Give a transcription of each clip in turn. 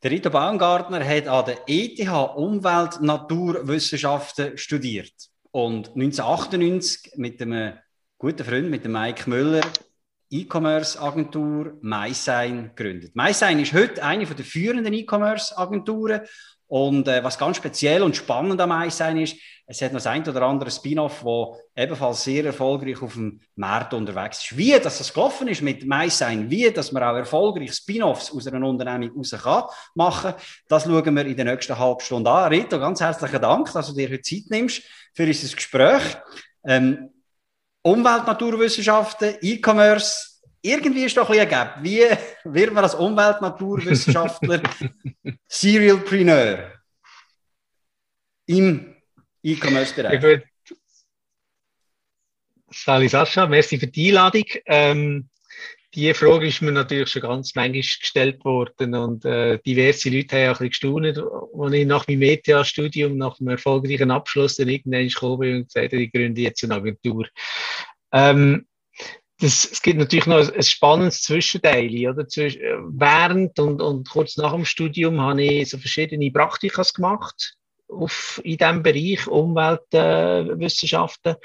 Der Rito Baumgartner hat an der ETH Umwelt Naturwissenschaften studiert und 1998 mit einem guten Freund, mit dem Mike Müller, E-Commerce-Agentur MySign gegründet. MySign ist heute eine der führenden E-Commerce-Agenturen und äh, was ganz speziell und spannend am MySign ist, es hat noch das ein oder andere Spin-off, das ebenfalls sehr erfolgreich auf dem Markt unterwegs ist. Wie dass das gelaufen ist mit MySign, wie dass man auch erfolgreich Spin-offs aus einer Unternehmung raus kann machen, das schauen wir in der nächsten halben Stunde an. Rito, ganz herzlichen Dank, dass du dir heute Zeit nimmst für unser Gespräch. Ähm, Umwelt, Naturwissenschaften, E-Commerce, irgendwie ist doch ein bisschen ergeben. Wie wird man als Umwelt, Naturwissenschaftler Serialpreneur im E-Commerce-Bereich. Ja, Sali Sascha, merci für die Einladung. Ähm, die Frage ist mir natürlich schon ganz manchmal gestellt worden und äh, diverse Leute haben auch ein bisschen gestaunt, als ich nach meinem ETH-Studium, nach einem erfolgreichen Abschluss, dann irgendwann gekommen bin und gesagt habe, ich gründe jetzt eine Agentur. Ähm, das, es gibt natürlich noch ein, ein spannendes Zwischenteil, oder? Zwisch während und, und kurz nach dem Studium habe ich so verschiedene Praktikas gemacht auf, in diesem Bereich Umweltwissenschaften äh,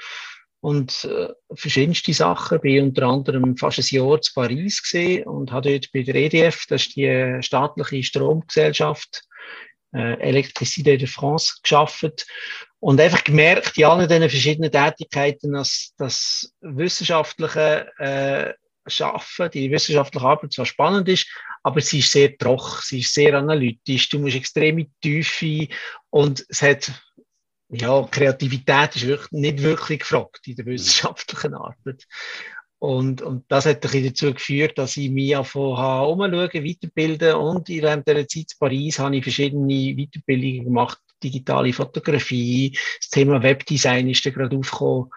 und äh, verschiedenste Sachen. Bin unter anderem fast ein Jahr zu Paris gesehen und habe dort bei der EDF, das ist die staatliche Stromgesellschaft, äh, Electricité de France, geschafft und einfach gemerkt, in allen diesen verschiedenen Tätigkeiten, dass das wissenschaftliche äh, Schaffen, die wissenschaftliche Arbeit zwar spannend ist, aber sie ist sehr trocken, sie ist sehr analytisch, du musst extrem in die Tiefe und es hat, ja, Kreativität ist wirklich, nicht wirklich gefragt in der wissenschaftlichen Arbeit. Und, und das hat dazu geführt, dass ich mich habe, umschauen, weiterbilden und in dieser Zeit in Paris habe ich verschiedene Weiterbildungen gemacht, digitale Fotografie, das Thema Webdesign ist da gerade aufgekommen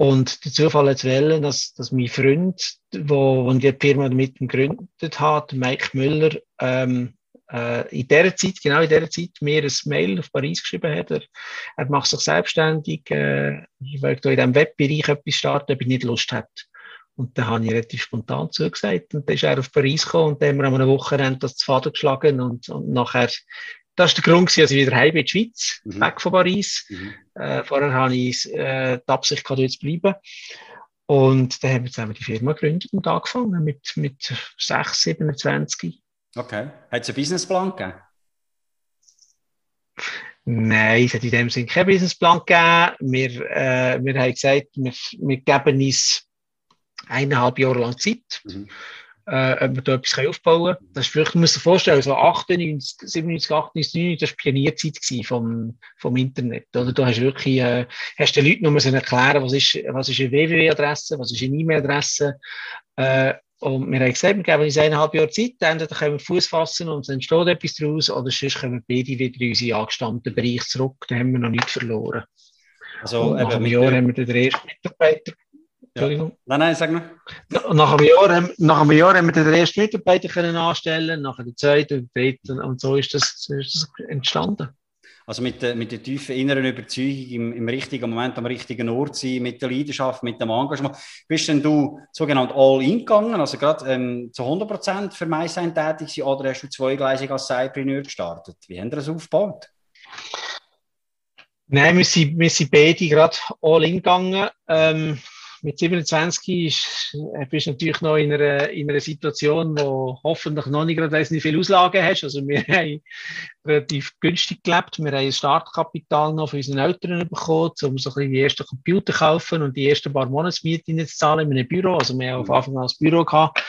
und der Zufall hat wollen, dass, dass mein Freund, wo, wo die Firma mit gegründet hat, Mike Müller, ähm, äh, in der Zeit, genau in der Zeit, mir ein Mail auf Paris geschrieben hat. Er, er macht sich selbstständig, äh, ich möchte in diesem Webbereich etwas starten, ob ich nicht Lust hätte. Und dann habe ich relativ spontan zugesagt. Und dann ist er auf Paris gekommen und dann haben wir an einer Wochenende das zu Faden geschlagen und, und nachher das war der Grund, dass ich wieder heim in die Schweiz, mhm. weg von Paris. Mhm. Äh, vorher hatte ich äh, die Absicht, dort zu bleiben. Und dann haben wir zusammen die Firma gegründet und angefangen mit, mit 6, 27. Okay. Hat es einen Businessplan gegeben? Nein, es hat in dem Sinne keinen Businessplan gegeben. Wir, äh, wir haben gesagt, wir, wir geben uns eineinhalb Jahre lang Zeit. Mhm äh, ob wir da etwas aufbauen können. Das ist vielleicht, man muss sich vorstellen, so 98, 97, 98, 99, das war Pionierzeit vom, vom Internet. Oder du hast wirklich, äh, hast den Leuten nur erklären, was ist, was ist eine www-Adresse, was ist eine E-Mail-Adresse, äh, und wir haben gesagt, wir geben uns eineinhalb Jahre Zeit, dann können wir Fuß fassen und es entsteht etwas daraus, oder sonst wir beide wieder in unseren angestammten Bereich zurück, da haben wir noch nichts verloren. Also, nach einem Jahr haben wir den ersten Mitarbeiter Entschuldigung. Ja. Nein, nein, sag mal. Nach einem Jahr, nach einem Jahr haben wir den ersten Mitarbeiter können anstellen, nachher den zweiten den dritten und so ist das, ist das entstanden. Also mit der, mit der tiefen inneren Überzeugung, im, im richtigen Moment am richtigen Ort sein, mit der Leidenschaft, mit dem Engagement. Bist denn du sogenannt all-in gegangen, also gerade ähm, zu 100% für MySign tätig sein, oder hast du zweigleisig als Cypreneur gestartet? Wie haben wir das aufgebaut? Nein, wir sind, wir sind beide gerade all-in gegangen. Ähm, mit 27 ist, äh, bist du natürlich noch in einer, in einer Situation, wo hoffentlich noch nicht gerade nicht viel Auslagen hast. Also wir haben relativ günstig gelebt. Wir haben ein Startkapital noch von unseren Eltern bekommen, um so ein bisschen die ersten Computer kaufen und die ersten paar Monatsmieten zu zahlen in einem Büro. Also wir haben auf Anfang an das Büro gehabt.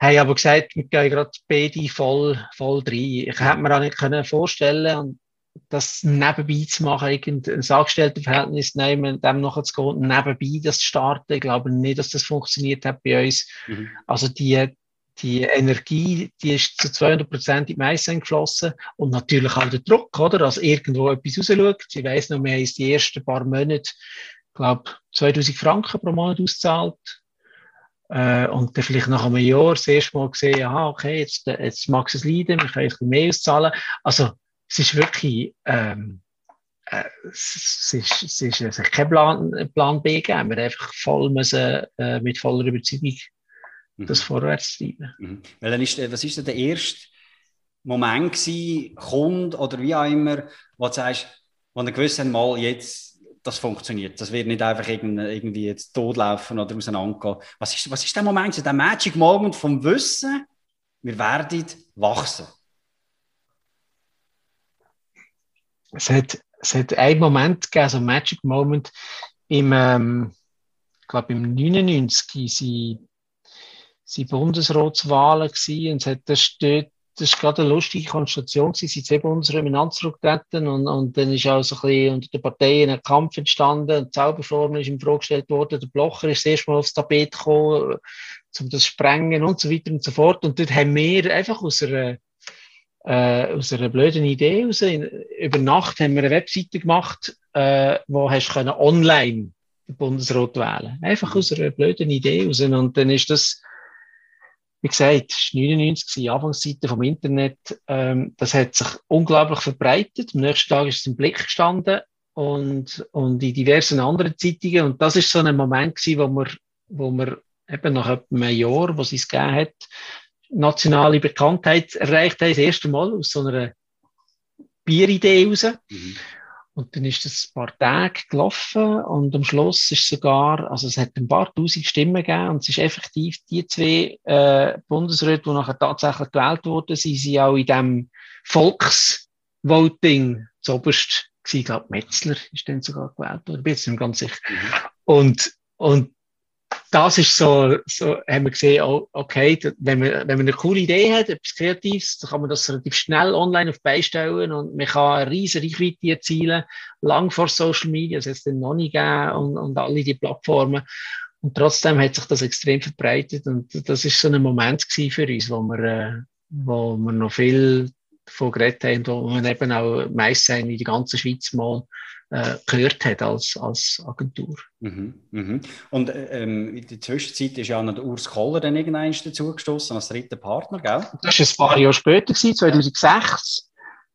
Haben aber gesagt, wir gehen gerade beide voll, voll rein. Ich hätte mir auch nicht vorstellen können das nebenbei zu machen, irgendein Angestelltenverhältnis nehmen, dem nachher zu gehen, nebenbei das zu starten. Ich glaube nicht, dass das funktioniert hat bei uns. Mhm. Also die, die Energie, die ist zu 200 Prozent in Mais geflossen und natürlich auch der Druck, oder? Als irgendwo etwas rausschaut. Ich weiss noch, wir haben die ersten paar Monate, glaube 2000 Franken pro Monat auszahlt. Äh, und dann vielleicht nach einem Jahr das erste Mal gesehen, aha, okay, jetzt, jetzt mag es leiden, wir können ein bisschen mehr auszahlen. Also, es ist wirklich, ähm, äh, es, ist, es ist also kein Plan, Plan B gegeben. Wir einfach voll müssen, äh, mit voller Überzeugung mhm. das vorwärts treiben. Mhm. Weil dann ist, was ist denn der erste Moment gewesen, Kunde oder wie auch immer, wo du sagst, wo du gewusst mal jetzt, das funktioniert. Das wird nicht einfach irgendwie jetzt totlaufen oder auseinandergehen. Was ist, was ist der Moment, der Magic Moment vom Wissen, wir werden wachsen? Es hat, es hat einen Moment gegeben, so einen Magic Moment im, ähm, ich glaube im 99 sind sind Bundesratswahlen gewesen und es hat das dort das ist gerade eine lustige Konstellation gewesen. Sie sind Bundesräte miteinander zurückgetreten und, und dann ist auch so ein bisschen unter den Parteien ein Kampf entstanden. Die Zauberformel ist ihm vorgestellt worden. Der Blocher ist erste Mal aufs Tapet gekommen, um das Sprengen und so weiter und so fort. Und dort haben wir einfach aus einer, äh, aus einer blöden Idee raus, über Nacht haben wir eine Webseite gemacht, äh, wo hast können online den Bundesrat wählen. Einfach aus einer blöden Idee raus. Und dann ist das, wie gesagt, es war 99, Anfangszeiten vom Internet. Ähm, das hat sich unglaublich verbreitet. Am nächsten Tag ist es im Blick gestanden und, und in diversen anderen Zeitungen. Und das ist so ein Moment gewesen, wo wir, wo wir eben nach etwa einem Jahr, wo es gegeben hat, nationale Bekanntheit erreicht haben, das erste Mal aus so einer Bieridee raus. Mhm. Und dann ist das ein paar Tage gelaufen und am Schluss ist sogar, also es hat ein paar tausend Stimmen gegeben und es ist effektiv die zwei äh, Bundesräte, die nachher tatsächlich gewählt wurden, sie sind auch in dem Volksvoting zuoberst gewesen. Ich glaube, Metzler ist dann sogar gewählt worden, bin jetzt nicht ganz sicher. Mhm. Und, und das ist so, so haben wir gesehen, oh, okay, wenn man, wenn man eine coole Idee hat, etwas Kreatives, dann kann man das relativ schnell online auf beistellen und man kann eine riesige Reichweite erzielen, lang vor Social Media, das heißt dann noch nicht gegeben und, und alle die Plattformen. Und trotzdem hat sich das extrem verbreitet und das ist so ein Moment für uns, wo wir, äh, wo wir noch viel davon geredet haben, wo man eben auch meist in der ganzen Schweiz mal äh, gehört hat als, als Agentur. Mhm, mhm. Und ähm, in der Zwischenzeit ist ja noch der Urs Koller dann irgendwann dazugestoßen als dritter Partner, gell? Das war ein paar Jahre später, 2006.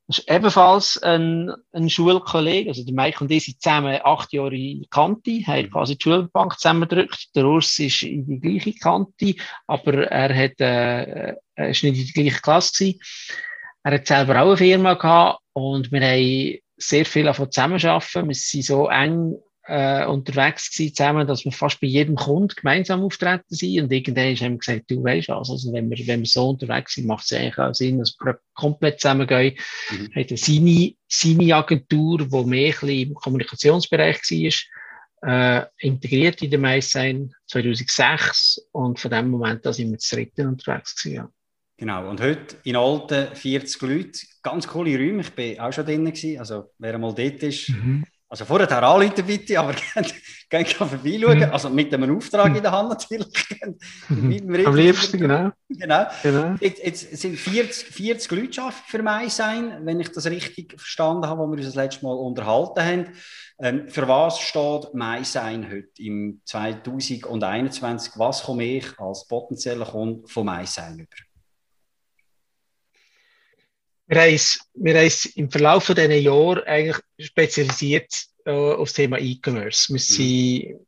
Das ist ebenfalls ein, ein Schulkollege, also der Mike und ich sind zusammen acht Jahre in Kante, haben mhm. quasi die Schulbank zusammengedrückt. Der Urs ist in die gleiche Kante, aber er hat, äh, er ist nicht in die gleiche Klasse gewesen. Er hat selber auch eine Firma gehabt und wir haben sehr viel davon zusammenarbeiten. Wir sind so eng äh, unterwegs gewesen zusammen, dass wir fast bei jedem Kunden gemeinsam auftreten sind. Und irgendwann haben wir gesagt, du weißt was, also wenn wir, wenn wir so unterwegs sind, macht es eigentlich auch Sinn, dass wir komplett zusammengehen. Mhm. Hat seine, seine Agentur, die mehr im Kommunikationsbereich war, äh, integriert in der MySign 2006 und von dem Moment an sind wir zu dritten unterwegs gewesen, ja. Genau, und heute in alten 40 Leute, ganz coole Räume, ich war auch schon drin, gewesen, also wer mal dort ist, mhm. also vorher anrufen bitte, aber gerne vorbeischauen, mhm. also mit einem Auftrag in der Hand natürlich. Mhm. Am liebsten, genau. genau. genau. Jetzt, jetzt, sind 40, 40 Leute für mich sein, wenn ich das richtig verstanden habe, wo wir uns das letzte Mal unterhalten haben. Ähm, für was steht mein Sein heute im 2021? Was komme ich als potenzieller Kunde von mein Sein über? Wir haben, wir haben im Verlauf von diesen Jahren eigentlich spezialisiert äh, auf das Thema E-Commerce. Wir mhm. sind,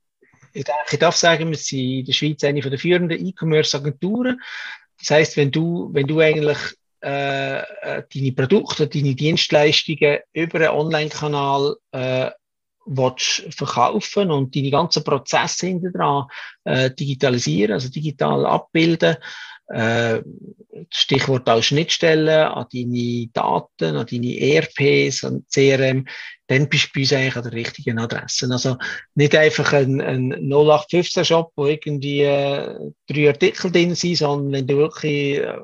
ich, ich darf sagen, wir sind in der Schweiz eine der führenden E-Commerce-Agenturen. Das heißt, wenn du, wenn du eigentlich äh, äh deine Produkte, deine Dienstleistungen über einen Online-Kanal äh, verkaufen und deine ganzen Prozesse hinter dran äh, digitalisieren, also digital abbilden, äh, Stichwort auch Schnittstellen an deine Daten, an deine ERPs, an CRM, dann bist du bei uns eigentlich an der richtigen Adresse. Also nicht einfach ein, ein 0815-Shop, wo irgendwie äh, drei Artikel drin sind, sondern wenn du wirklich äh,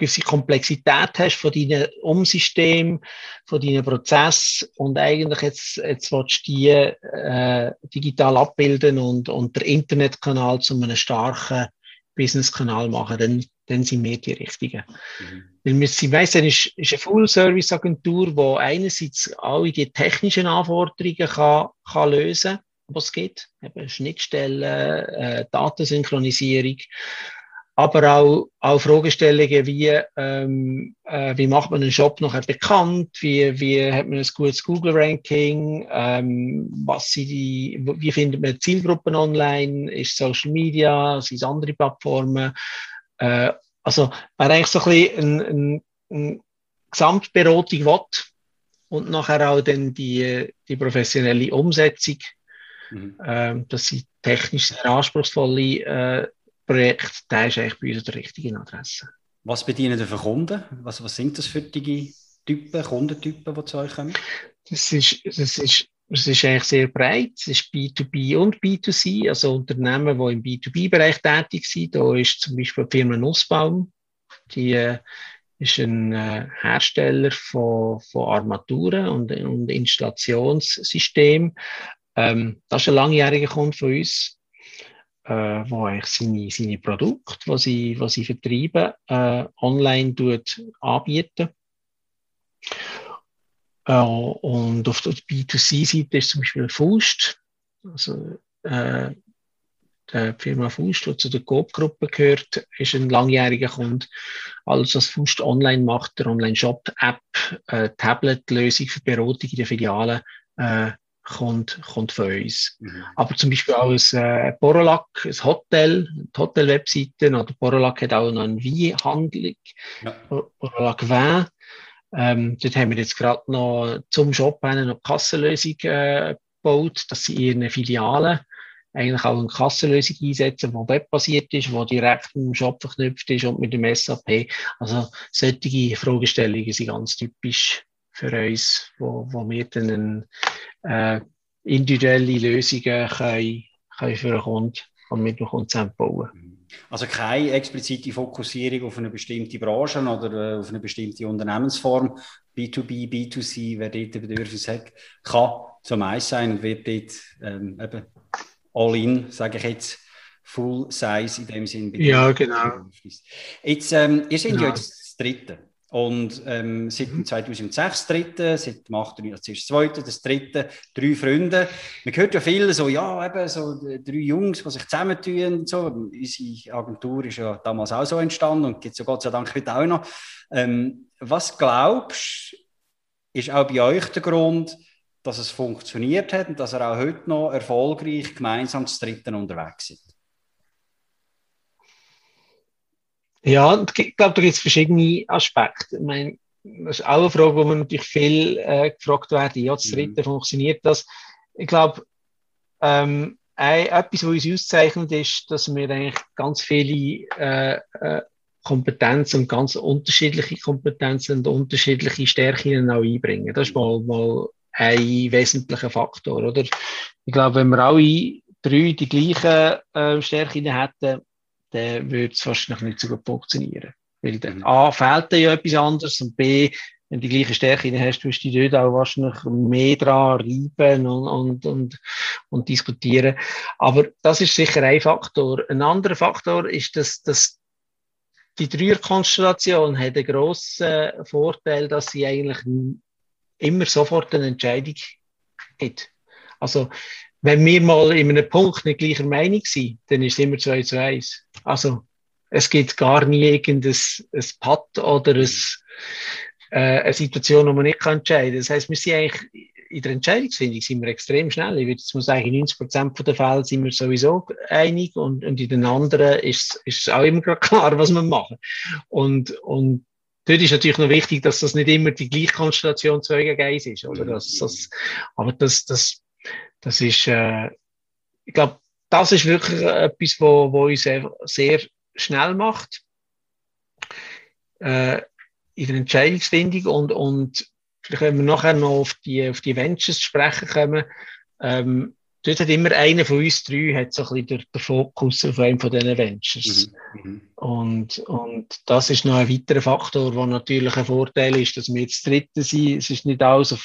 gewisse Komplexität hast von deinen Umsystemen, von deinen Prozessen und eigentlich jetzt, jetzt willst du die äh, digital abbilden und, und der Internetkanal zu einem starken Business-Kanal machen, dann, dann sind wir die Richtigen. Mhm. Weil wir sind, weiss, ist, ist eine Full-Service-Agentur, die einerseits alle die technischen Anforderungen kann, kann lösen kann, was es gibt, eben Schnittstellen, äh, Datensynchronisierung, aber auch, auch Fragestellungen wie, ähm, äh, wie macht man einen Shop nachher bekannt, wie, wie hat man ein gutes Google-Ranking, ähm, was sind die, wie findet man Zielgruppen online, ist Social Media, sind es andere Plattformen, äh, also wer eigentlich so ein bisschen eine, eine Gesamtberatung will und nachher auch dann die, die professionelle Umsetzung, mhm. äh, das sind technisch sehr anspruchsvolle äh, Projekt, der ist eigentlich bei uns der richtigen Adresse. Was bedienen ihr für Kunden? Was, was sind das für die Typen, Kundentypen, die zu euch kommen? Das ist, das ist, das ist eigentlich sehr breit. Es ist B2B und B2C, also Unternehmen, die im B2B-Bereich tätig sind. Da ist zum Beispiel die Firma Nussbaum. Die äh, ist ein äh, Hersteller von, von Armaturen und, und Installationssystemen. Ähm, das ist ein langjähriger Kunde von uns äh, wo eigentlich seine, seine Produkte, die sie, die sie vertreiben, äh, online tut, anbieten. Äh, und auf der B2C-Seite ist zum Beispiel Faust, also äh, die Firma Faust, die zu der Coop-Gruppe gehört, ist ein langjähriger Kunde. Alles, was Faust online macht, der Online-Shop-App, äh, Tablet-Lösung für Beratung in den Filialen, äh, kommt, kommt von uns. Mhm. Aber zum Beispiel auch ein äh, Borolac, ein Hotel, die Hotel-Webseite, oder Borolac hat auch noch eine Weinhandlung, ja. Borolac Wein. Ähm, dort haben wir jetzt gerade noch zum Shop eine noch Kassenlösung äh, gebaut, dass sie ihre Filialen eigentlich auch eine Kassenlösung einsetzen, die webbasiert ist, die direkt mit dem Shop verknüpft ist und mit dem SAP. Also solche Fragestellungen sind ganz typisch für uns, wo, wo wir dann äh, individuelle Lösungen können, können für einen Kunden und mit dem Kunden zusammenbauen. Also keine explizite Fokussierung auf eine bestimmte Branche oder äh, auf eine bestimmte Unternehmensform. B2B, B2C, wer dort ein Bedürfnis hat, kann zum eins sein und wird dort ähm, eben all in, sage ich jetzt, Full Size in dem Sinn. Ja, genau. Jetzt, ähm, ihr seid genau. ja jetzt das Dritte. Und ähm, seit 2006 mhm. dritte, seit dem 8. das ist das zweite, das dritte, drei Freunde. Man hört ja viele so, ja, eben so drei Jungs, die sich zusammentun und so. Unsere Agentur ist ja damals auch so entstanden und gibt es ja Gott sei Dank heute auch noch. Ähm, was glaubst du, ist auch bei euch der Grund, dass es funktioniert hat und dass ihr auch heute noch erfolgreich gemeinsam das dritte unterwegs sind? Ja, ich glaube, da gibt es verschiedene Aspekte. Ich meine, das ist auch eine Frage, wo man natürlich viel äh, gefragt werden. Ja, das dritte, mhm. funktioniert das? Ich glaube, ähm, etwas, was uns auszeichnet, ist, dass wir eigentlich ganz viele äh, äh, Kompetenzen und ganz unterschiedliche Kompetenzen und unterschiedliche Stärken auch einbringen. Das ist mal, mal ein wesentlicher Faktor, oder? Ich glaube, wenn wir alle drei die gleichen äh, Stärken hätten, dann würde es wahrscheinlich nicht so gut funktionieren. Weil dann, mhm. A, fehlt dir ja etwas anderes und B, wenn du die gleiche Stärke hast, wirst du dort auch wahrscheinlich mehr dran reiben und, und, und, und diskutieren. Aber das ist sicher ein Faktor. Ein anderer Faktor ist, dass, dass die Dreierkonstellation hat einen grossen Vorteil, dass sie eigentlich immer sofort eine Entscheidung hat. Also, wenn wir mal in einem Punkt nicht gleicher Meinung sind, dann ist es immer 2 zu 1. Also, es gibt gar nie irgendein ein Pad oder ein, äh, eine Situation, wo man nicht entscheiden kann. Das heisst, wir sind eigentlich in der Entscheidungsfindung sind wir extrem schnell. Ich würde jetzt sagen, in 90 Prozent der Fälle sind wir sowieso einig und, und in den anderen ist, ist es auch immer klar, was wir machen. Und, und dort ist natürlich noch wichtig, dass das nicht immer die gleiche Konstellation 2 gegen 1 ist. Oder? Das, das, aber das, das das ist, äh, ich glaube, das ist wirklich etwas, wo, wo uns sehr, sehr schnell macht äh, in der Entscheidungsfindung und, und vielleicht wenn wir nachher noch auf die, auf die Ventures zu sprechen kommen, ähm, dort hat immer einer von uns drei hat so ein bisschen den, den Fokus auf einem von diesen Ventures. Mhm. Mhm. Und, und das ist noch ein weiterer Faktor, der natürlich ein Vorteil ist, dass wir jetzt Dritte sind. Es ist nicht alles auf,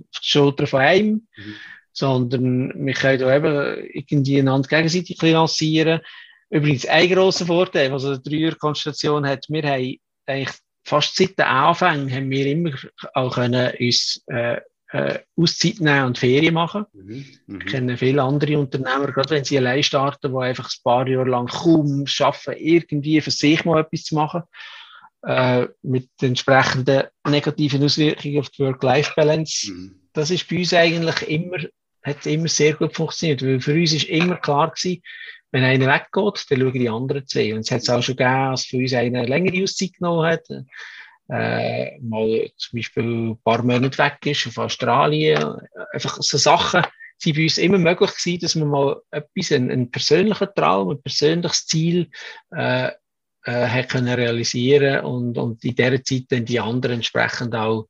auf die Schulter von einem. Mhm sondern wir können da eben irgendwie einander gegenseitig lancieren. übrigens ein grosser Vorteil, was also die Dreier-Konstellation hat, wir haben eigentlich fast seit den Anfängen haben wir immer auch können uns äh, äh, Auszeit nehmen und Ferien machen. Mhm. Mhm. Ich kenne viele andere Unternehmer, gerade wenn sie allein starten, die einfach ein paar Jahre lang kaum schaffen, irgendwie für sich mal etwas zu machen, äh, mit entsprechenden negativen Auswirkungen auf die Work-Life-Balance. Mhm. Das ist bei uns eigentlich immer, hat immer sehr gut funktioniert, weil für uns ist immer klar gewesen, wenn einer weggeht, dann schauen die anderen zwei. Und es hat es auch schon gegeben, dass für uns einer eine längere Auszeit genommen hat äh, mal zum Beispiel ein paar Monate weg ist auf Australien. Einfach so Sachen sind bei uns immer möglich gewesen, dass man mal etwas, einen, einen persönlichen Traum, ein persönliches Ziel äh, äh, können realisieren und, und in dieser Zeit dann die anderen entsprechend auch,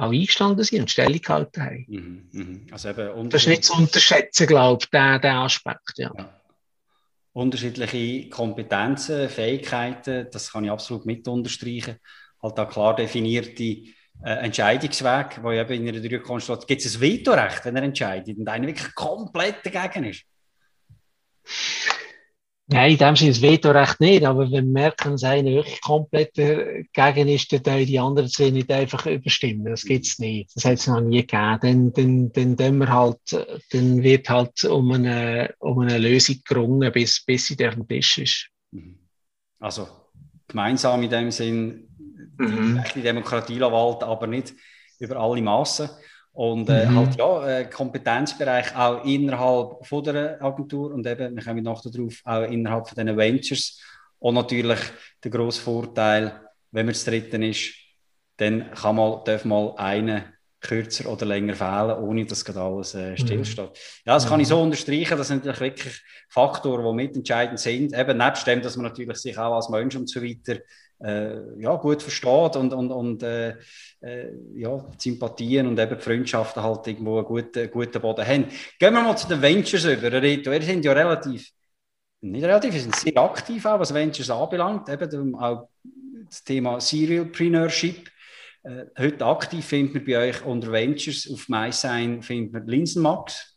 auch eingestanden sind und Stellung gehalten haben. Mhm, mhm. Also eben das ist nicht zu unterschätzen, glaube ich, der, der Aspekt. Ja. ja. Unterschiedliche Kompetenzen, Fähigkeiten, das kann ich absolut mit unterstreichen halt da klar definierte äh, Entscheidungsweg, wo eben in einer Dreikonstellation gibt es ein Vetorecht, wenn er entscheidet und einer wirklich komplett dagegen ist. Nein, in dem Sinne das Vetorecht nicht, aber wenn wir merken, dass einer wirklich komplett dagegen ist, dann die anderen zwei nicht einfach überstimmen. Das gibt es nicht. Das hat es noch nie gegeben. Dann, dann, dann, wir halt, dann wird halt um eine, um eine Lösung gerungen, bis, bis sie auf dem Tisch ist. Mhm. Also gemeinsam in dem Sinn mhm. die Demokratie walten, aber nicht über alle Massen. Und äh, mhm. halt ja, äh, Kompetenzbereich auch innerhalb von der Agentur und eben, wir kommen noch darauf, auch innerhalb von den Ventures. Und natürlich der grosse Vorteil, wenn man das Dritten ist, dann kann man, darf mal einen kürzer oder länger fehlen, ohne dass gerade alles äh, mhm. stillsteht. Ja, das kann ich so mhm. unterstreichen. Das sind natürlich wirklich Faktoren, die mitentscheidend sind. Eben nebst dem, dass man natürlich sich auch als Mensch und so weiter äh, ja, gut versteht und, und, und äh, äh, ja, Sympathien und eben Freundschaften halt irgendwo einen guten, guten Boden haben. Gehen wir mal zu den Ventures über. Rito, ihr sind ja relativ, nicht relativ, wir sind sehr aktiv auch, was Ventures anbelangt. Eben auch das Thema Serialpreneurship. Äh, heute aktiv findet man bei euch unter Ventures auf MySign findet man Linsenmax.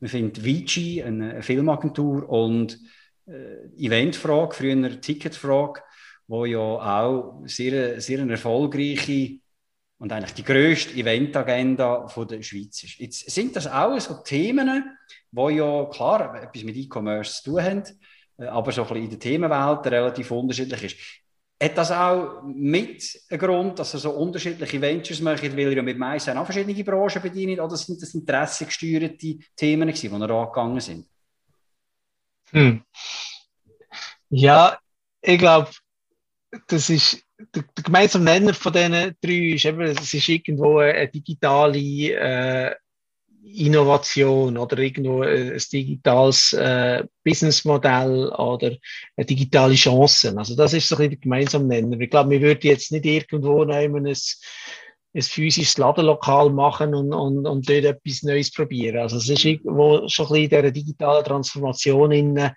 Man findet Vici, eine Filmagentur und äh, Eventfrage, früher eine Ticketfrage wo ja auch sehr, sehr eine erfolgreiche und eigentlich die grösste Eventagenda der Schweiz ist. Jetzt sind das auch so Themen, die ja klar etwas mit E-Commerce zu tun haben, äh, aber so ein bisschen in der Themenwelt relativ unterschiedlich ist. Hat das auch mit einem Grund, dass er so unterschiedliche Ventures macht, weil er ja mit meisten auch verschiedene Branchen bedient, oder sind das interessengesteuerte Themen die er angegangen sind? Hm. Ja, ich glaube, das ist der, der gemeinsame Nenner von diesen drei ist eben, es ist irgendwo eine digitale äh, Innovation oder irgendwo ein digitales äh, Businessmodell oder eine digitale Chance. Also das ist so ein bisschen der gemeinsame Nenner. Ich glaube, wir würden jetzt nicht irgendwo nehmen, ein, ein physisches Ladenlokal machen und, und, und dort etwas Neues probieren. Also es ist irgendwo schon ein bisschen in dieser digitalen Transformation in,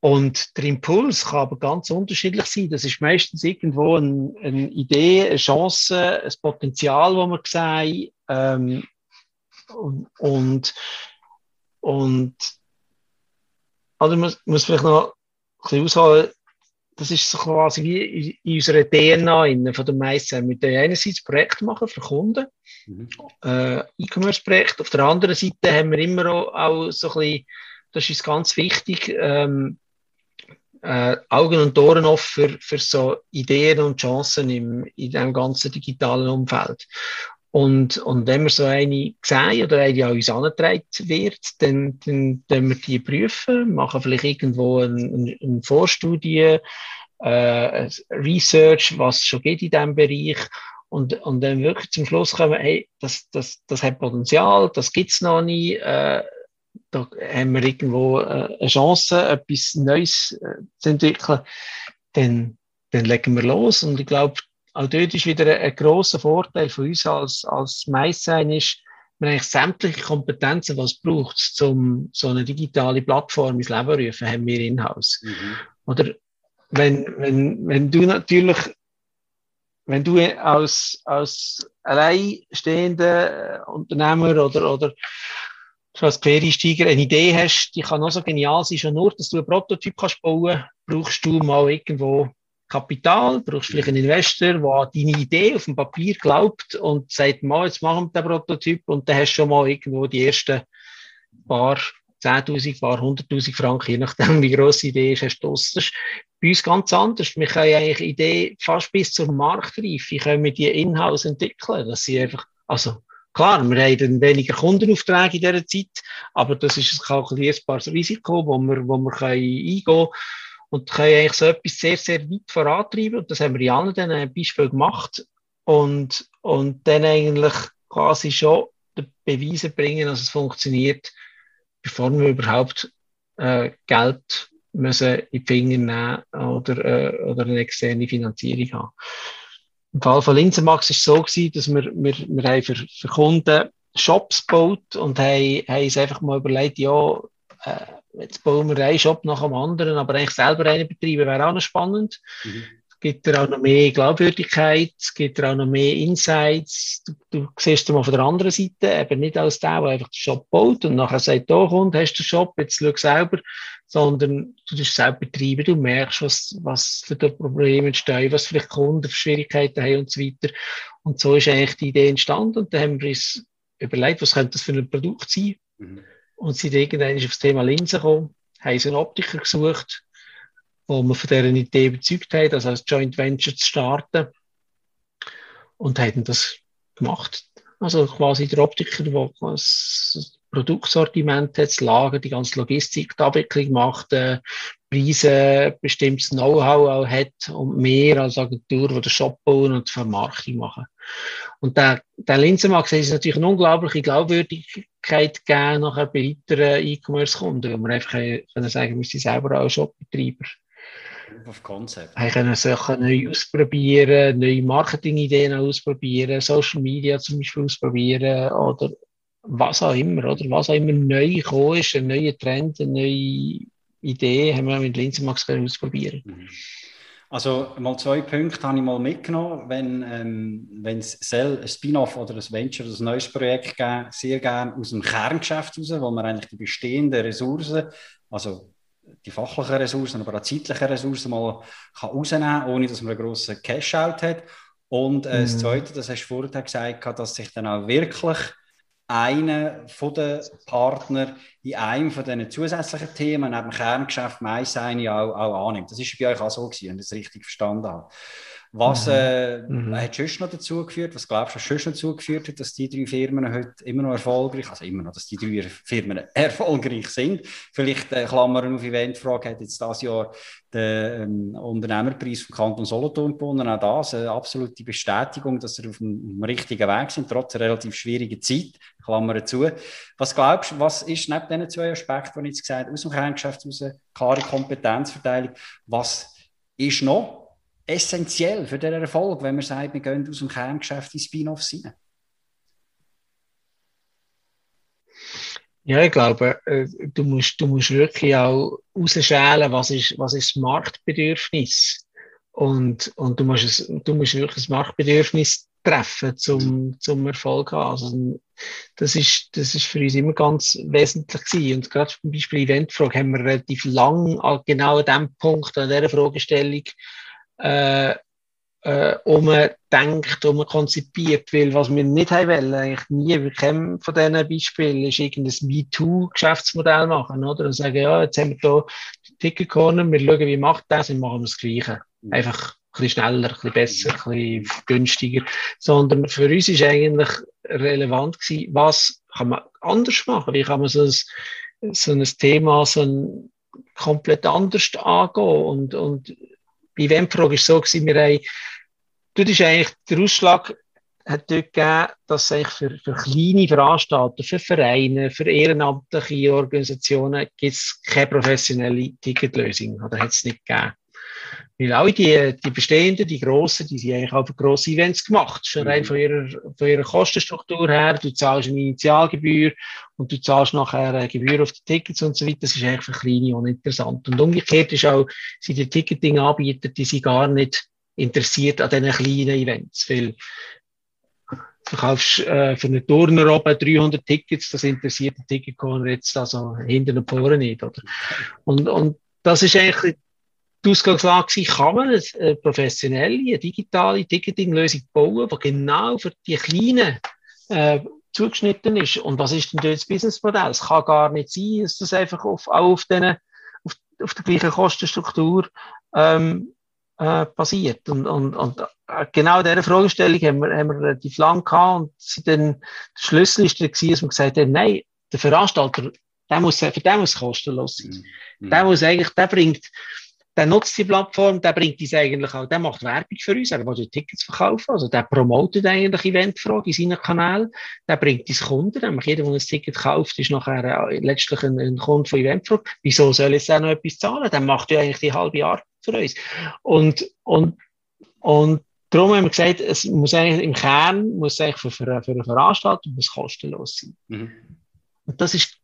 und der Impuls kann aber ganz unterschiedlich sein. Das ist meistens irgendwo ein, eine Idee, eine Chance, ein Potenzial, wo man sieht. Ähm, und, und, also man muss vielleicht noch ein bisschen ausholen. Das ist so quasi wie in unserer DNA innen von der meisten. Wir einerseits Projekte machen für Kunden, mhm. äh, E-Commerce-Projekte. Auf der anderen Seite haben wir immer auch, auch so ein bisschen, das ist ganz wichtig, ähm, äh, Augen und Ohren offen für, für so Ideen und Chancen im, in dem ganzen digitalen Umfeld. Und, und wenn wir so eine sehen oder eine an uns angetragen wird, dann, dann, dann wir die prüfen, machen vielleicht irgendwo eine, eine Vorstudie, äh, Research, was es schon geht in diesem Bereich. Und, und dann wirklich zum Schluss kommen, hey, das, das, das hat Potenzial, das gibt's noch nie, äh, da haben wir irgendwo äh, eine Chance, etwas Neues äh, zu entwickeln, dann, dann legen wir los. Und ich glaube, auch dort ist wieder ein, ein grosser Vorteil für uns als, als Meistein ist, wir eigentlich sämtliche Kompetenzen, was es braucht, um so eine digitale Plattform ins Leben zu rufen, haben wir in-house. Mhm. Oder wenn, wenn, wenn du natürlich, wenn du als, als alleinstehender Unternehmer oder, oder als Quereinsteiger eine Idee hast, die kann auch so genial sein, schon nur, dass du einen Prototyp kannst bauen, brauchst du mal irgendwo Kapital, brauchst vielleicht einen Investor, der deine Idee auf dem Papier glaubt und sagt, mal, jetzt machen wir den Prototyp und dann hast du schon mal irgendwo die ersten paar 10.000, paar 100.000 Franken, je nachdem, wie gross die Idee ist, hast du das. bei uns ganz anders. Wir können eigentlich Idee fast bis zur Marktreife, können wir die Inhouse entwickeln, dass sie einfach, also, Klar, wir haben weniger Kundenaufträge in dieser Zeit, aber das ist ein kalkulierbares Risiko, wo wir, wo wir können eingehen können und können eigentlich so etwas sehr, sehr weit vorantreiben. Und das haben wir in allen diesen Beispielen gemacht und, und dann eigentlich quasi schon Beweise bringen, dass es funktioniert, bevor wir überhaupt äh, Geld müssen in die Finger nehmen oder, äh, oder eine externe Finanzierung haben. Im Fall von Linsenmax war es so, gewesen, dass wir, wir, wir haben für, für Kunden Shops gebaut und haben, haben uns einfach mal überlegt, ja, äh, jetzt bauen wir einen Shop nach dem anderen, aber eigentlich selber einen betreiben wäre auch noch spannend. Mhm. Gibt dir auch noch mehr Glaubwürdigkeit, es gibt dir auch noch mehr Insights. Du, du siehst mal von der anderen Seite, eben nicht als der, der einfach den Shop baut und nachher sagt, da kommt, hast du den Shop, jetzt schau selber, sondern du bist selber betreiben, du merkst, was, was für die Probleme entstehen, was vielleicht Kunden für Schwierigkeiten haben und so weiter. Und so ist eigentlich die Idee entstanden und dann haben wir uns überlegt, was könnte das für ein Produkt sein? Mhm. Und sind irgendwann auf das Thema Linsen gekommen, haben sie einen Optiker gesucht, wo wir von dieser Idee überzeugt haben, das als Joint Venture zu starten. Und haben das gemacht. Also quasi der Optiker, der das Produktsortiment hat, das Lager, die ganze Logistik, die Abwicklung macht, äh, Preise, bestimmtes Know-how auch hat und mehr als Agentur, die den Shop bauen und die Vermarktung machen. Und der, der Linsenmarkt ist natürlich eine unglaubliche Glaubwürdigkeit gegeben nachher bei weiteren E-Commerce-Kunden, wo man einfach können sagen, wir sind selber auch Shopbetreiber. Auf Konzept. Wir können Sachen neu ausprobieren, neue Marketingideen ausprobieren, Social Media zum Beispiel ausprobieren oder was auch immer, oder? Was auch immer neu gekommen ist, ein neuer Trend, eine neue Idee, haben wir mit Linsenmax ausprobieren. Mhm. Also mal zwei Punkte habe ich mal mitgenommen. Wenn ähm, es ein Spin-off oder ein Venture oder ein neues Projekt geben, sehr gerne aus dem Kerngeschäft raus, wo man eigentlich die bestehenden Ressourcen, also die fachlichen Ressourcen, aber auch zeitlichen Ressourcen mal kann rausnehmen kann, ohne dass man einen grossen Cash-out hat. Und äh, mhm. das Zweite, das hast du vorher gesagt, dass sich dann auch wirklich einer von den Partner in einem von diesen zusätzlichen Themen neben dem Kerngeschäft meist eine auch, auch annimmt. Das ist bei euch auch so gewesen, wenn ich das richtig verstanden habe. Was mhm. äh, mhm. hat sonst noch dazu geführt? Was glaubst du, was sonst noch dazu geführt hat, dass die drei Firmen heute immer noch erfolgreich, also immer noch, dass die drei Firmen erfolgreich sind? Vielleicht äh, Klammern auf Eventfrage hat jetzt dieses Jahr den ähm, Unternehmerpreis vom Kanton Solothurn gewonnen. Auch das eine absolute Bestätigung, dass sie auf dem, richtigen Weg sind, trotz einer relativ schwierigen Zeit. Klammern zu. Was glaubst du, was ist neben diesen zwei Aspekten, die ich jetzt gesagt habe, aus dem Kerngeschäft raus, klare Kompetenzverteilung, was ist noch essentiell für den Erfolg, wenn man sagt, wir gehen aus dem Kerngeschäft in Spin-offs rein? Ja, ich glaube, äh, du musst, du musst wirklich auch rausschälen, was ist, was ist das Marktbedürfnis. Und, und du, musst es, du musst wirklich das Marktbedürfnis treffen, zum, zum Erfolg haben. Also, das ist, das ist für uns immer ganz wesentlich gewesen. Und gerade zum Beispiel Eventfrage haben wir relativ lang genau an dem Punkt, an dieser Fragestellung äh, äh, umdenkt, umkonzipiert, weil was wir nicht haben wollen, eigentlich nie, wir kennen von diesen Beispielen, ist irgendein MeToo-Geschäftsmodell machen, oder? Und sagen, ja, jetzt haben wir hier Ticket Corner, wir schauen, wie macht das und machen wir das Gleiche. Mhm. Einfach ein bisschen schneller, ein bisschen besser, ein bisschen günstiger. Sondern für uns ist eigentlich relevant gewesen, was kann man anders machen? Wie kann man so ein, so ein Thema so ein komplett anders angehen und, und bei Eventfrage war es so, gewesen, wir eigentlich der Ausschlag, hat dort gegeben, dass eigentlich für, für kleine Veranstalter, für Vereine, für ehrenamtliche Organisationen gibt es keine professionelle Ticketlösung. Oder hat es nicht gegeben. Weil auch die, die bestehenden, die grossen, die sind eigentlich auch für grosse Events gemacht. Schon rein mhm. von ihrer, von ihrer Kostenstruktur her. Du zahlst eine Initialgebühr und du zahlst nachher eine Gebühr auf die Tickets und so weiter. Das ist eigentlich für kleine uninteressant. Und umgekehrt ist auch, sind die Ticketing-Anbieter, die sind gar nicht interessiert an diesen kleinen Events. Weil verkaufst äh, für einen Turner oben 300 Tickets, das interessiert den Ticketcaller jetzt also hinten und vorne nicht, oder? Und, und das ist eigentlich die Ausgangslage kann man eine professionelle, eine digitale Ticketing-Lösung bauen, die genau für die Kleinen äh, zugeschnitten ist. Und was ist denn das Businessmodell? Es kann gar nicht sein, dass das einfach auf, auch auf, den, auf, auf der gleichen Kostenstruktur ähm, äh, passiert. Und, und, und äh, genau diese Fragestellung haben wir, haben wir relativ lang gehabt und sie dann, der Schlüssel ist dann gewesen, dass wir gesagt haben, nein, der Veranstalter, der muss, für den muss kostenlos sein. Mhm. Der muss eigentlich, der bringt, der nutzt die Plattform, der bringt uns eigentlich auch, der macht Werbung für uns, er will Tickets verkaufen, also der promotet eigentlich Eventfrage in seinen Kanälen, der bringt uns Kunden, nämlich jeder, der ein Ticket kauft, ist nachher äh, letztlich ein, ein Kunde von Eventfrage. Wieso soll jetzt auch noch etwas zahlen? Der macht ja eigentlich die halbe Arbeit für uns. Und, und, und darum haben wir gesagt, es muss eigentlich im Kern, muss eigentlich für, für, für eine Veranstaltung muss kostenlos sein. Mhm. Und das ist,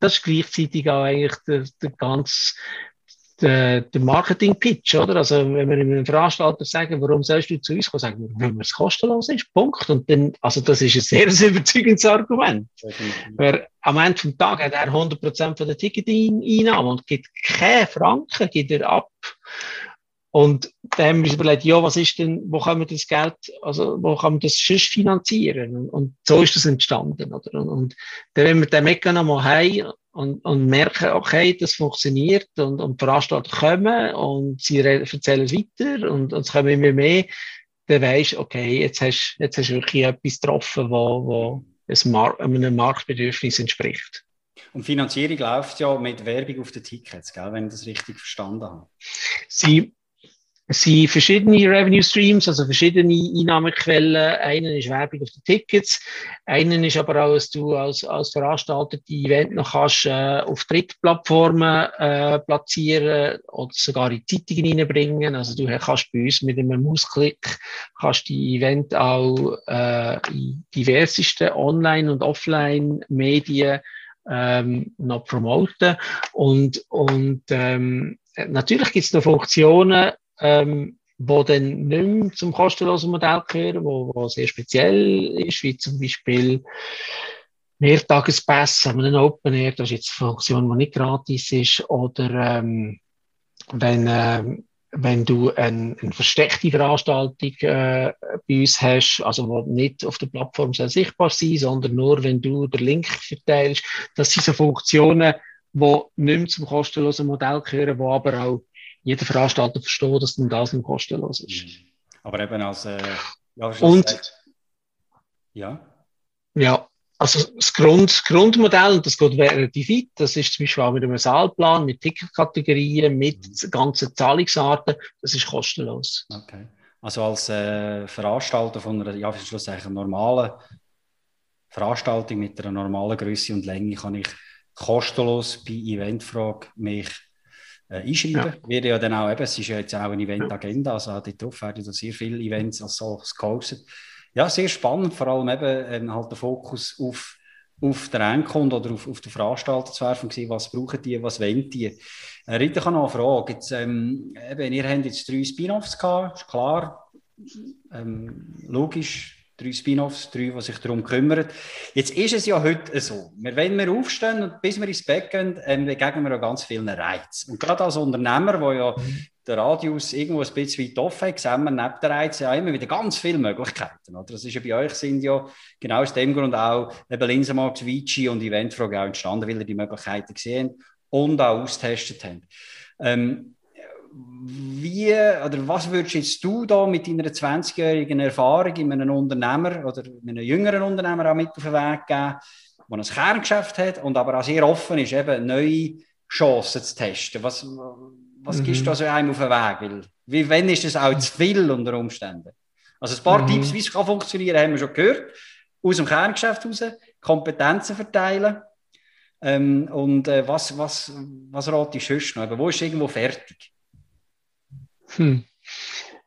das ist gleichzeitig auch eigentlich der, der ganz der, der Marketing-Pitch, oder? Also, wenn wir einem Veranstalter sagen, warum sollst du zu uns kommen, sagen wir, weil es kostenlos ist, Punkt. Und dann, also, das ist ein sehr, überzeugendes Argument. Weil am Ende vom Tag hat er 100% von der Ticket-Einnahmen und gibt keine Franken, gibt er ab. Und dann haben wir uns überlegt, ja, was ist denn, wo kann man das Geld, also, wo kann man das sonst finanzieren? Und, so ist das entstanden, oder? Und, und dann, wenn wir den Mechanismus haben und, und merken, okay, das funktioniert und, und Veranstalter kommen und sie erzählen es weiter und, und es kommen immer mehr, dann weisst du, okay, jetzt hast, jetzt hast du wirklich etwas getroffen, wo, wo Mar einem Marktbedürfnis entspricht. Und Finanzierung läuft ja mit Werbung auf den Tickets, gell, wenn ich das richtig verstanden habe. Sie, es sind verschiedene Revenue Streams, also verschiedene Einnahmequellen. Einen ist Werbung auf den Tickets. Einen ist aber auch, dass du als, als Veranstalter die Event noch kannst, äh, auf Drittplattformen äh, platzieren oder sogar in Zeitungen reinbringen. Also du kannst bei uns mit einem Mausklick kannst die Event auch äh, in diversesten Online- und Offline-Medien ähm, noch promoten. Und, und ähm, natürlich gibt es noch Funktionen, ähm, wo dann nicht mehr zum kostenlosen Modell gehören, wo, wo sehr speziell ist, wie zum Beispiel Mehrtagespass an einem Open Air, das ist jetzt eine Funktion, die nicht gratis ist, oder ähm, wenn, äh, wenn du eine, eine versteckte Veranstaltung äh, bei uns hast, also wo nicht auf der Plattform soll sichtbar sein, sondern nur, wenn du den Link verteilst, das sind so Funktionen, die nicht mehr zum kostenlosen Modell gehören, die aber auch jeder Veranstalter versteht, dass denn das nicht kostenlos ist. Mhm. Aber eben als äh, ja, und ja. Ja, also das Grund, Grundmodell, und das geht relativ weit, das ist zum Beispiel auch mit einem Saalplan, mit Ticketkategorien, mit mhm. ganzen Zahlungsarten, das ist kostenlos. Okay. Also als äh, Veranstalter von einer, ja, schlussendlich normalen Veranstaltung mit einer normalen Größe und Länge kann ich kostenlos bei Eventfrage mich äh, einschreiben. Ja. Wird ja dann auch eben, es ist ja jetzt auch eine Event-Agenda, also dort drauf werden da sehr viele Events als solches gehostet. Ja, sehr spannend, vor allem eben äh, halt der Fokus auf, auf den Endkunden oder auf, auf den Veranstalter zu werfen, was brauchen die, was wollen die. Äh, Rita, habe noch eine Frage. Jetzt, ähm, eben, ihr habt jetzt drei Spin-Offs gehabt, ist klar, ähm, logisch, drei Spin-offs, drei, die sich darum kümmern. Jetzt ist es ja heute so, wenn wir aufstehen und bis wir ins Bett gehen, ähm, begegnen wir ja ganz vielen Reizen. Und gerade als Unternehmer, wo ja mhm. der Radius irgendwo ein bisschen weit offen hat, sehen wir neben den Reizen ja immer wieder ganz viele Möglichkeiten. Oder? Das ist ja bei euch sind ja genau aus dem Grund auch eben Linsenmarkt, Vici und Eventfrage auch entstanden, weil ihr die Möglichkeiten gesehen und auch austestet habt. Ähm, wie oder was würdest jetzt du da mit deiner 20-jährigen Erfahrung in einem Unternehmer oder in einem jüngeren Unternehmer auch mit auf den Weg geben, der ein Kerngeschäft hat und aber auch sehr offen ist, eben neue Chancen zu testen? Was, was mhm. gibst du also einem auf den Weg? Weil, wie, wenn ist das auch zu viel unter Umständen? Also ein paar mhm. Tipps, wie es kann funktionieren, haben wir schon gehört. Aus dem Kerngeschäft raus, Kompetenzen verteilen. Ähm, und äh, was, was, was rate ich sonst noch? Wo ist irgendwo fertig? Hm.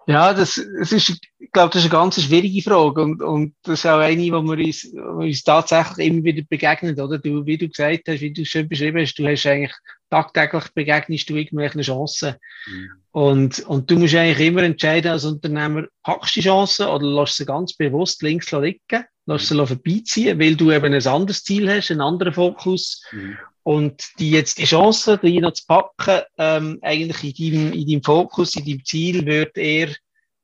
Ja, das, es ist ich glaube, das ist eine ganz schwierige Frage und, und das ist auch eine, die wir uns, uns tatsächlich immer wieder begegnet, oder? Du, wie du gesagt hast, wie du schön beschrieben hast, du hast eigentlich tagtäglich begegnest du irgendwelchen Chancen. Mhm. Und, und du musst eigentlich immer entscheiden als Unternehmer, packst du die Chancen oder lässt sie ganz bewusst links liegen, lässt mhm. sie vorbeiziehen, weil du eben ein anderes Ziel hast, einen anderen Fokus. Mhm. Und die jetzt die Chance, die noch zu packen, ähm, eigentlich in deinem, in deinem Fokus, in deinem Ziel, wird eher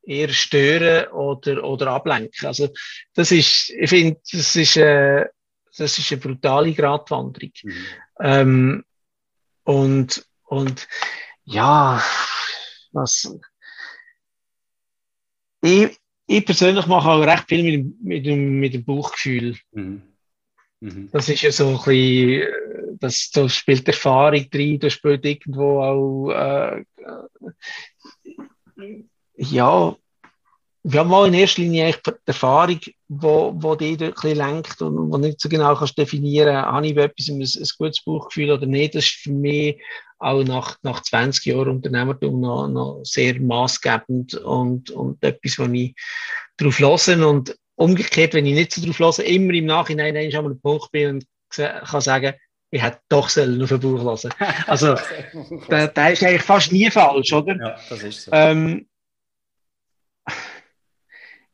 eher stören oder, oder ablenken. Also, das ist, ich finde, das ist, äh, das ist eine brutale Gratwanderung. Mhm. Ähm, und, und, ja, was, ich, ich persönlich mache auch recht viel mit dem, mit mit dem Bauchgefühl. Mhm. Mhm. Das ist ja so ein bisschen, das, da spielt Erfahrung drin, da spielt irgendwo auch, äh, ja, wir haben mal in erster Linie die Erfahrung, wo, wo die dort ein lenkt und wo nicht so genau kannst definieren, habe ich etwas ein, ein gutes Bauchgefühl oder nicht. Das ist für mich auch nach, nach 20 Jahren Unternehmertum noch, noch sehr maßgebend und, und etwas, wo ich darauf höre. Und umgekehrt, wenn ich nicht so darauf höre, immer im Nachhinein einmal an einem Punkt bin und kann sagen, ich hätte doch sollen auf den Bauch hören. Also, der, der ist eigentlich fast nie falsch, oder? Ja, das ist so. Ähm,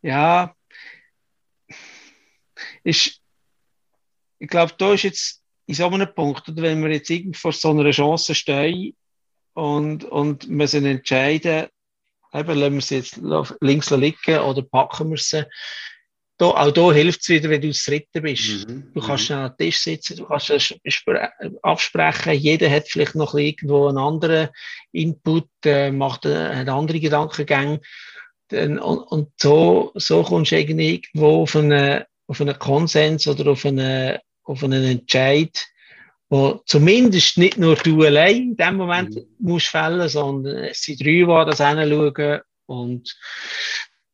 ja, ist, ich glaube, da ist jetzt in so einem Punkt, oder wenn wir jetzt irgendwo vor so einer Chance stehen und, und müssen entscheiden, eben, lassen wir sie jetzt links liegen oder packen wir sie, da, auch da hilft es wieder, wenn du das Dritte bist. Mhm. Du kannst mhm. an den Tisch sitzen, du kannst absprechen, jeder hat vielleicht noch irgendwo einen anderen Input, äh, macht einen andere Gedankengänge. Und, und so, so kommst du irgendwo auf einen, auf einen Konsens oder auf einen, auf einen Entscheid, wo zumindest nicht nur du allein in dem Moment mhm. musst fällen, sondern es sind drei, die das hinschauen und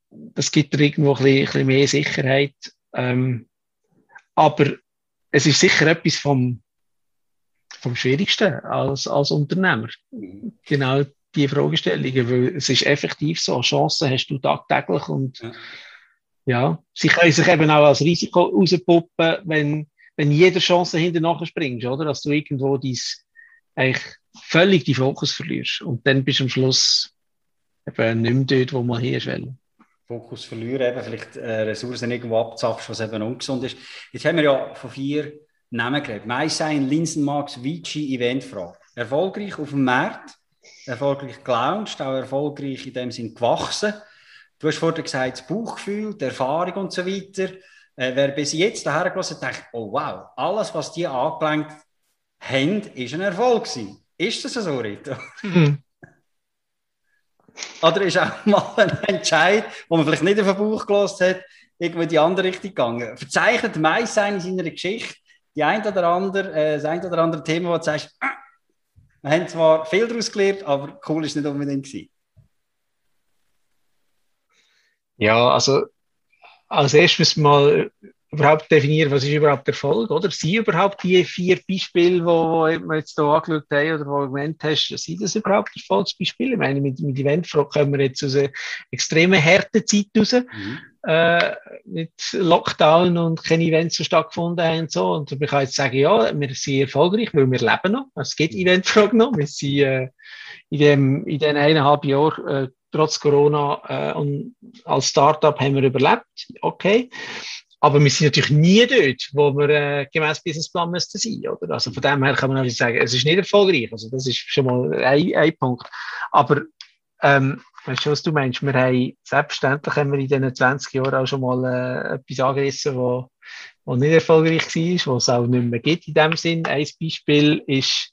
das gibt dir irgendwo ein bisschen, ein bisschen mehr Sicherheit. Ähm, aber es ist sicher etwas vom, vom Schwierigsten als, als Unternehmer. Genau die Fragestellungen, weil es ist effektiv so, Chancen hast du tagtäglich und ja, ja sie können sich eben auch als Risiko rauspuppen, wenn, wenn jede Chance hinterher springst, oder? Dass du irgendwo dies eigentlich völlig die Fokus verlierst und dann bist du am Schluss eben nicht mehr dort, wo man hier will. Fokus verlieren, eben vielleicht äh, Ressourcen irgendwo abzapfen, was eben ungesund ist. Jetzt haben wir ja von vier Namen geredet. Meisein, Linsenmax, Vici, Eventfrage. Erfolgreich auf dem Markt, erfolgreich gelauncht, auch erfolgreich in dem Sinn gewachsen. Du hast vorhin gesagt, das Bauchgefühl, die Erfahrung und so weiter. Äh, wer bis jetzt daher gelassen hat, denkt, oh wow, alles, was die angelenkt haben, ist ein Erfolg gewesen. Ist das so, Rito? Mhm. Oder ist auch mal ein Entscheid, wo man vielleicht nicht auf den Bauch gelassen hat, irgendwo in die andere Richtung gegangen? Verzeichnet meist sein in seiner Geschichte die ein oder andere, äh, das ein oder andere Thema, wo du sagst, ah, wir haben zwar viel daraus gelernt, aber cool ist nicht unbedingt gewesen. Ja, also als erstes mal überhaupt definieren, was ist überhaupt Erfolg, oder? Sind überhaupt die vier Beispiele, die wir jetzt hier angeschaut haben oder wo du gemeint hast, sind das überhaupt Erfolgsbeispiele? Ich meine, mit, mit Eventfrage kommen wir jetzt aus einer extremen Härtezeit raus, mhm. äh, mit Lockdown und keine Events so stattgefunden haben und so. Und ich kann jetzt sagen, ja, wir sind erfolgreich, weil wir leben noch. Es gibt mhm. Eventfrage noch. Wir sind äh, in, dem, in den eineinhalb Jahren äh, trotz Corona äh, und als Startup haben wir überlebt. Okay. Aber wir sind natürlich nie dort, wo wir äh, gemäß Businessplan müssten sein, oder? Also von dem her kann man natürlich sagen, es ist nicht erfolgreich. Also das ist schon mal ein, ein Punkt. Aber ähm, weißt du, was du meinst? Wir haben selbstverständlich haben wir in diesen 20 Jahren auch schon mal äh, etwas angerissen, wo, wo nicht erfolgreich war, was es auch nicht mehr gibt in dem Sinn. Ein Beispiel ist,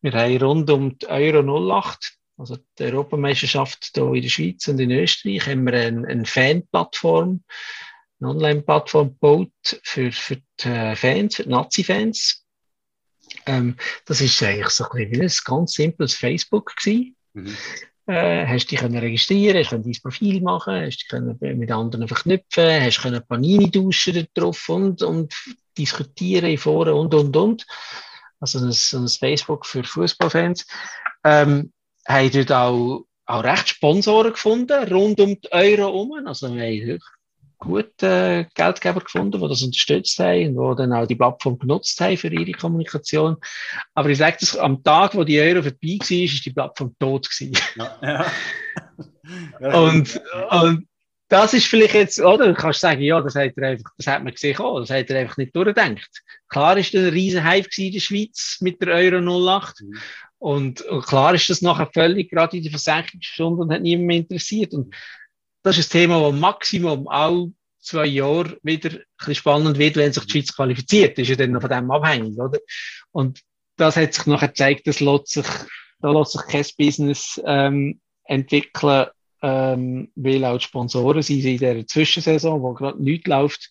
wir haben rund um die Euro 08 also die Europameisterschaft hier in der Schweiz und in Österreich, haben wir eine, eine Fanplattform, eine Online-Plattform gebaut für, für die äh, Fans, für die Nazi-Fans. Ähm, das ist eigentlich so ein, wie ein ganz simples Facebook gewesen. Mhm. Äh, hast dich können registrieren, hast dein Profil machen, hast dich können mit anderen verknüpfen, hast können Panini duschen drauf und, und diskutieren in Foren und und und. Also ein, ein Facebook für Fußballfans. Ähm, haben dort auch auch recht Sponsoren gefunden, rund um die Euro herum. Also wir haben gute Geldgeber gefunden, die das unterstützt haben und die dann auch die Plattform genutzt haben für ihre Kommunikation. Aber ich sage das, am Tag, wo die Euro vorbei war, ist die Plattform tot gewesen. Ja, ja. und, und das ist vielleicht jetzt, oder? Du kannst sagen, ja, das hat, er einfach, das hat man gesehen, oh, das hat er einfach nicht durchgedacht. Klar ist das ein riesen Hype in der Schweiz mit der Euro 08. Mhm. Und, und, klar ist das nachher völlig gerade in der Versenkungsstunde und hat niemand mehr interessiert. Und das ist ein Thema, das Maximum auch zwei Jahre wieder ein bisschen spannend wird, wenn sich die Schweiz qualifiziert. Das ist ja dann noch von dem abhängig, oder? Und das hat sich nachher gezeigt, dass lässt sich, da lässt sich kein Business ähm, entwickeln, ähm, weil auch die Sponsoren sind in dieser Zwischensaison, wo gerade nichts läuft,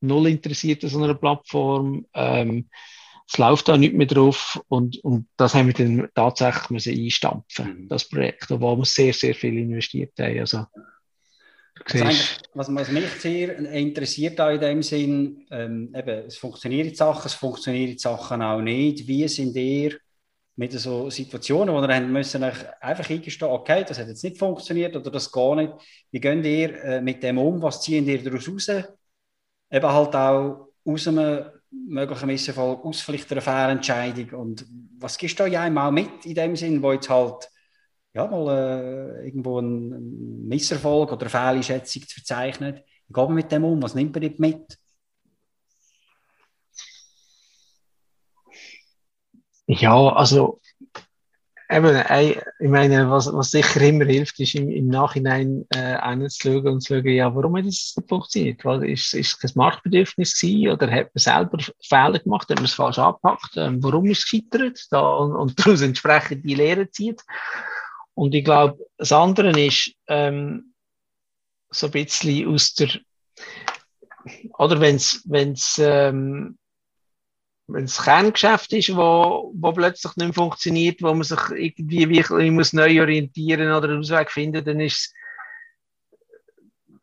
null interessiert an so einer Plattform. Ähm, es läuft da nicht mehr drauf und, und das haben wir dann tatsächlich müssen einstampfen, mhm. das Projekt, wo wir sehr, sehr viel investiert haben. Also, was, was, mich sehr interessiert auch in dem Sinn, ähm, eben, es funktionieren Sachen, es funktionieren Sachen auch nicht. Wie sind ihr mit so Situationen, wo ihr müssen einfach eingestehen, okay, das hat jetzt nicht funktioniert oder das gar nicht. Wie geht ihr äh, mit dem um? Was ziehen ihr daraus raus? Eben halt auch aus einem möglichen Misserfolg, aus vielleicht einer Fehlentscheidung und was gibst du ja auch mit in dem Sinn, wo jetzt halt ja, mal äh, irgendwo ein, Misserfolg oder eine Fehleinschätzung zu verzeichnen. Wie geht man mit dem um? Was nimmt man mit? Ja, also eben, ich meine, was, was sicher immer hilft, ist im, im Nachhinein äh, und zu schauen, ja, warum hat nicht funktioniert? Was, ist, es ein Marktbedürfnis gewesen oder hat man selber Fehler gemacht, hat man es falsch angepackt? Ähm, warum ist es gescheitert? Da, und, und daraus entsprechend die Lehre zieht. Und ich glaube, das andere ist ähm, so ein bisschen aus der, oder wenn es wenn's, ähm, wenn's Kerngeschäft ist, wo, wo plötzlich nicht mehr funktioniert, wo man sich irgendwie wirklich muss neu orientieren oder einen Ausweg finden, dann ist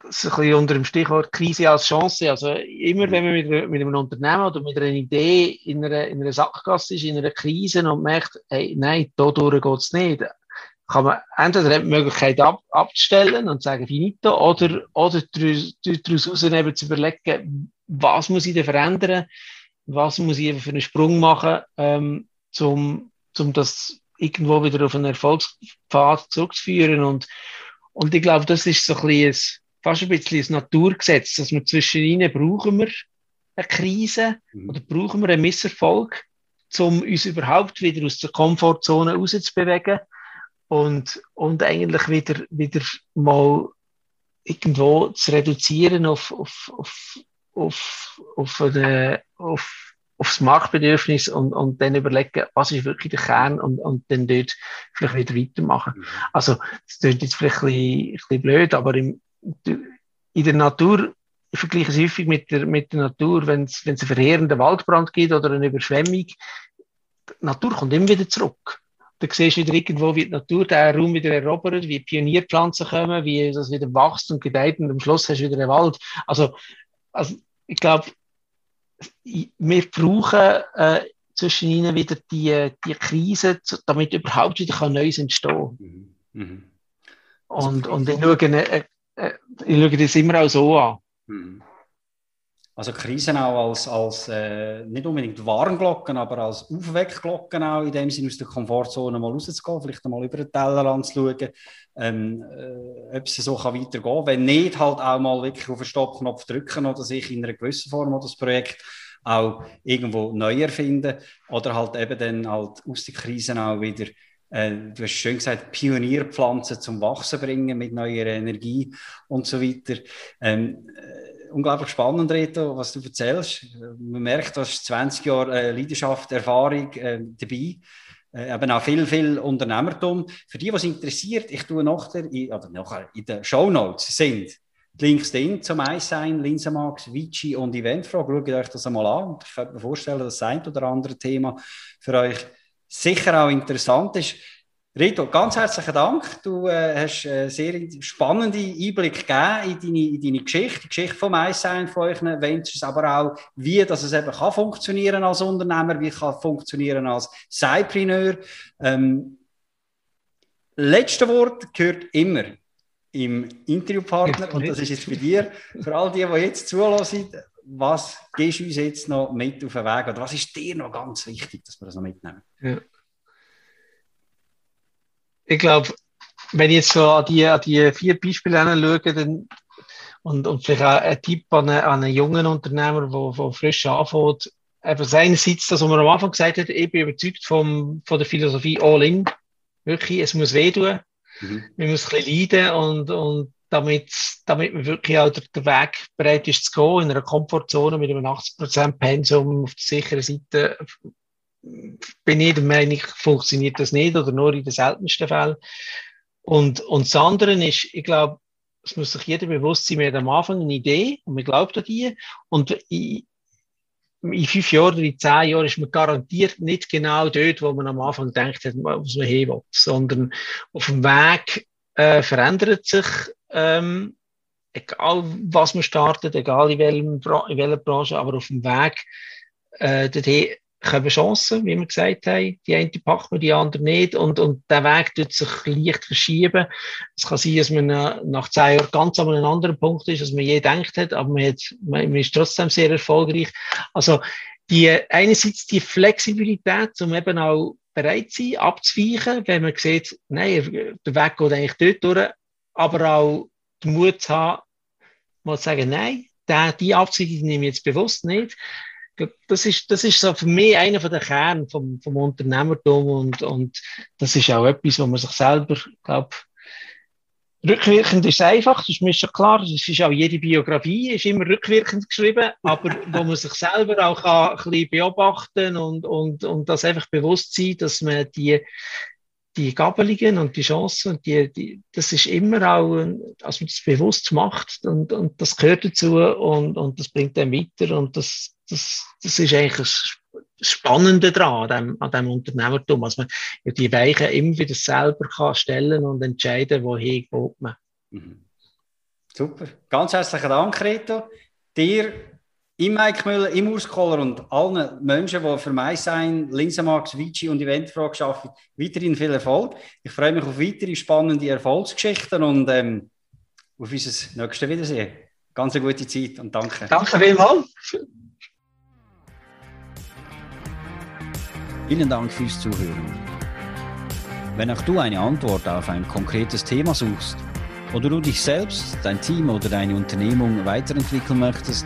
es ein bisschen unter dem Stichwort Krise als Chance. Also immer, wenn man mit, mit einem Unternehmen oder mit einer Idee in einer, in einer Sackgasse ist, in einer Krise und merkt, hey, nein, da durch geht es nicht, kann man entweder die Möglichkeit ab, abzustellen und sagen finito oder, oder daraus eben zu überlegen, was muss ich denn verändern, was muss ich für einen Sprung machen, ähm, um, um das irgendwo wieder auf einen Erfolgspfad zurückzuführen? Und, und ich glaube, das ist so ein bisschen fast ein bisschen ein Naturgesetz, dass wir zwischen ihnen brauchen wir eine Krise mhm. oder brauchen wir einen Misserfolg, um uns überhaupt wieder aus der Komfortzone rauszubewegen und, und eigentlich wieder, wieder mal irgendwo zu reduzieren auf, auf, auf, auf, auf, eine, auf, aufs Marktbedürfnis und, und dann überlegen, was ist wirklich der Kern und, und dann dort vielleicht wieder weitermachen. Mhm. Also, das klingt jetzt vielleicht ein bisschen, ein bisschen blöd, aber im, in der Natur, ich vergleiche es häufig mit der, mit der Natur, wenn es einen verheerenden Waldbrand gibt oder eine Überschwemmung, die Natur kommt immer wieder zurück da siehst du wieder irgendwo, wie die Natur den Raum wieder erobert, wie Pionierpflanzen kommen, wie das wieder wächst und gedeiht und am Schluss hast du wieder einen Wald. Also, also ich glaube, wir brauchen äh, zwischen ihnen wieder die, die Krise, damit überhaupt wieder Neues entstehen kann. Mhm. Mhm. Und, und ich schaue, äh, äh, ich schaue das immer auch so an. Mhm. Also Krisen auch als, als äh, nicht unbedingt Warnglocken, aber als Aufweckglocken auch, in dem Sinne aus der Komfortzone mal rauszugehen, vielleicht einmal über den Tellerrand zu schauen, ähm, äh, ob es so kann weitergehen kann. Wenn nicht, halt auch mal wirklich auf den Stoppknopf drücken oder sich in einer gewissen Form das Projekt auch irgendwo neu erfinden oder halt eben dann halt aus den Krisen auch wieder äh, du hast schön gesagt, Pionierpflanzen zum Wachsen bringen mit neuer Energie und so weiter. Ähm, unglaublich spannend, Reto, was du erzählst. Man merkt, du hast 20 Jahre äh, Leidenschaft, Erfahrung äh, dabei. Äh, eben auch viel, viel Unternehmertum. Für die, was interessiert, ich tue nachher, in, oder nachher in den Show Notes sind die Links drin zum Eissein, Linsenmax, Vici und Eventfrage. Schaut euch das einmal an. Ich könnte mir vorstellen, dass das ein oder andere Thema für euch sicher auch interessant ist. Rito, ganz herzlichen Dank. Du äh, hast äh, sehr spannende Einblick gegeben in deine, in deine Geschichte, die Geschichte vom Eissein von euren Ventures, aber auch, wie dass es eben kann funktionieren als Unternehmer, wie kann funktionieren als Cypreneur. Ähm, letzte Wort gehört immer im Interviewpartner und das ist jetzt bei dir. Für all die, die jetzt zulassen, was gehst du uns jetzt noch mit auf den Weg oder was ist dir noch ganz wichtig, dass wir das noch mitnehmen? Ja. Ich glaube, wenn ich jetzt so an die, an die vier Beispiele anschaue, dann und, und vielleicht auch ein Tipp an einen, an einen jungen Unternehmer, der frisch anfängt, eben einerseits das, was man am Anfang gesagt hat, ich bin überzeugt vom, von der Philosophie All-In. Wirklich, es muss wehtun. Mhm. Man muss ein bisschen leiden und, und damit, damit man wirklich auch der, Weg bereit ist zu gehen, in einer Komfortzone mit einem 80% Pensum auf der sicheren Seite, bin ich der Meinung, funktioniert das nicht oder nur in den seltensten Fällen. Und, und das andere ist, ich glaube, es muss sich jeder bewusst sein, wir haben am Anfang eine Idee und wir glauben an die. Und in, in fünf Jahren oder in zehn Jahren ist man garantiert nicht genau dort, wo man am Anfang denkt, was man hin will, sondern auf dem Weg äh, verändert sich, ähm, egal was man startet, egal in, welchem, in welcher Branche, aber auf dem Weg äh, dorthin kommen Chancen, wie wir gesagt haben. Die eine packt man, die andere nicht. Und, und der Weg tut sich leicht verschieben. Es kann sein, dass man nach zehn Jahren ganz an einem anderen Punkt ist, als man je gedacht hat, aber man, hat, man ist trotzdem sehr erfolgreich. Also, die, einerseits die Flexibilität, um eben auch bereit zu sein, abzuweichen, wenn man sieht, nein, der Weg geht eigentlich dort durch, aber auch den Mut zu haben, mal zu sagen, nein, die, Abzüge nehme ich jetzt bewusst nicht das ist, das ist so für mich einer von der Kern vom, vom Unternehmertum und, und das ist auch etwas, wo man sich selber, glaube rückwirkend ist einfach, das ist mir schon klar, das ist auch jede Biografie, ist immer rückwirkend geschrieben, aber wo man sich selber auch kann, ein bisschen beobachten und, und, und das einfach bewusst sein, dass man die, die Gabelungen und die Chancen, die, die, das ist immer auch, dass man das bewusst macht und, und das gehört dazu und, und das bringt dann weiter und das, das, das ist eigentlich das Spannende daran, an dem, an dem Unternehmertum, dass man die Weichen immer wieder selber kann stellen und entscheiden, wohin geht man. Mhm. Super. Ganz herzlichen Dank, Reto. Dir, im Mike Müller, im Urskoller und allen Menschen, die für mich sein, Linsenmax, Vici und Eventfrage arbeiten, weiterhin viel Erfolg. Ich freue mich auf weitere spannende Erfolgsgeschichten und ähm, auf unser nächstes Wiedersehen. Ganz eine gute Zeit und danke. Danke vielmals. Vielen Dank fürs Zuhören. Wenn auch du eine Antwort auf ein konkretes Thema suchst oder du dich selbst, dein Team oder deine Unternehmung weiterentwickeln möchtest,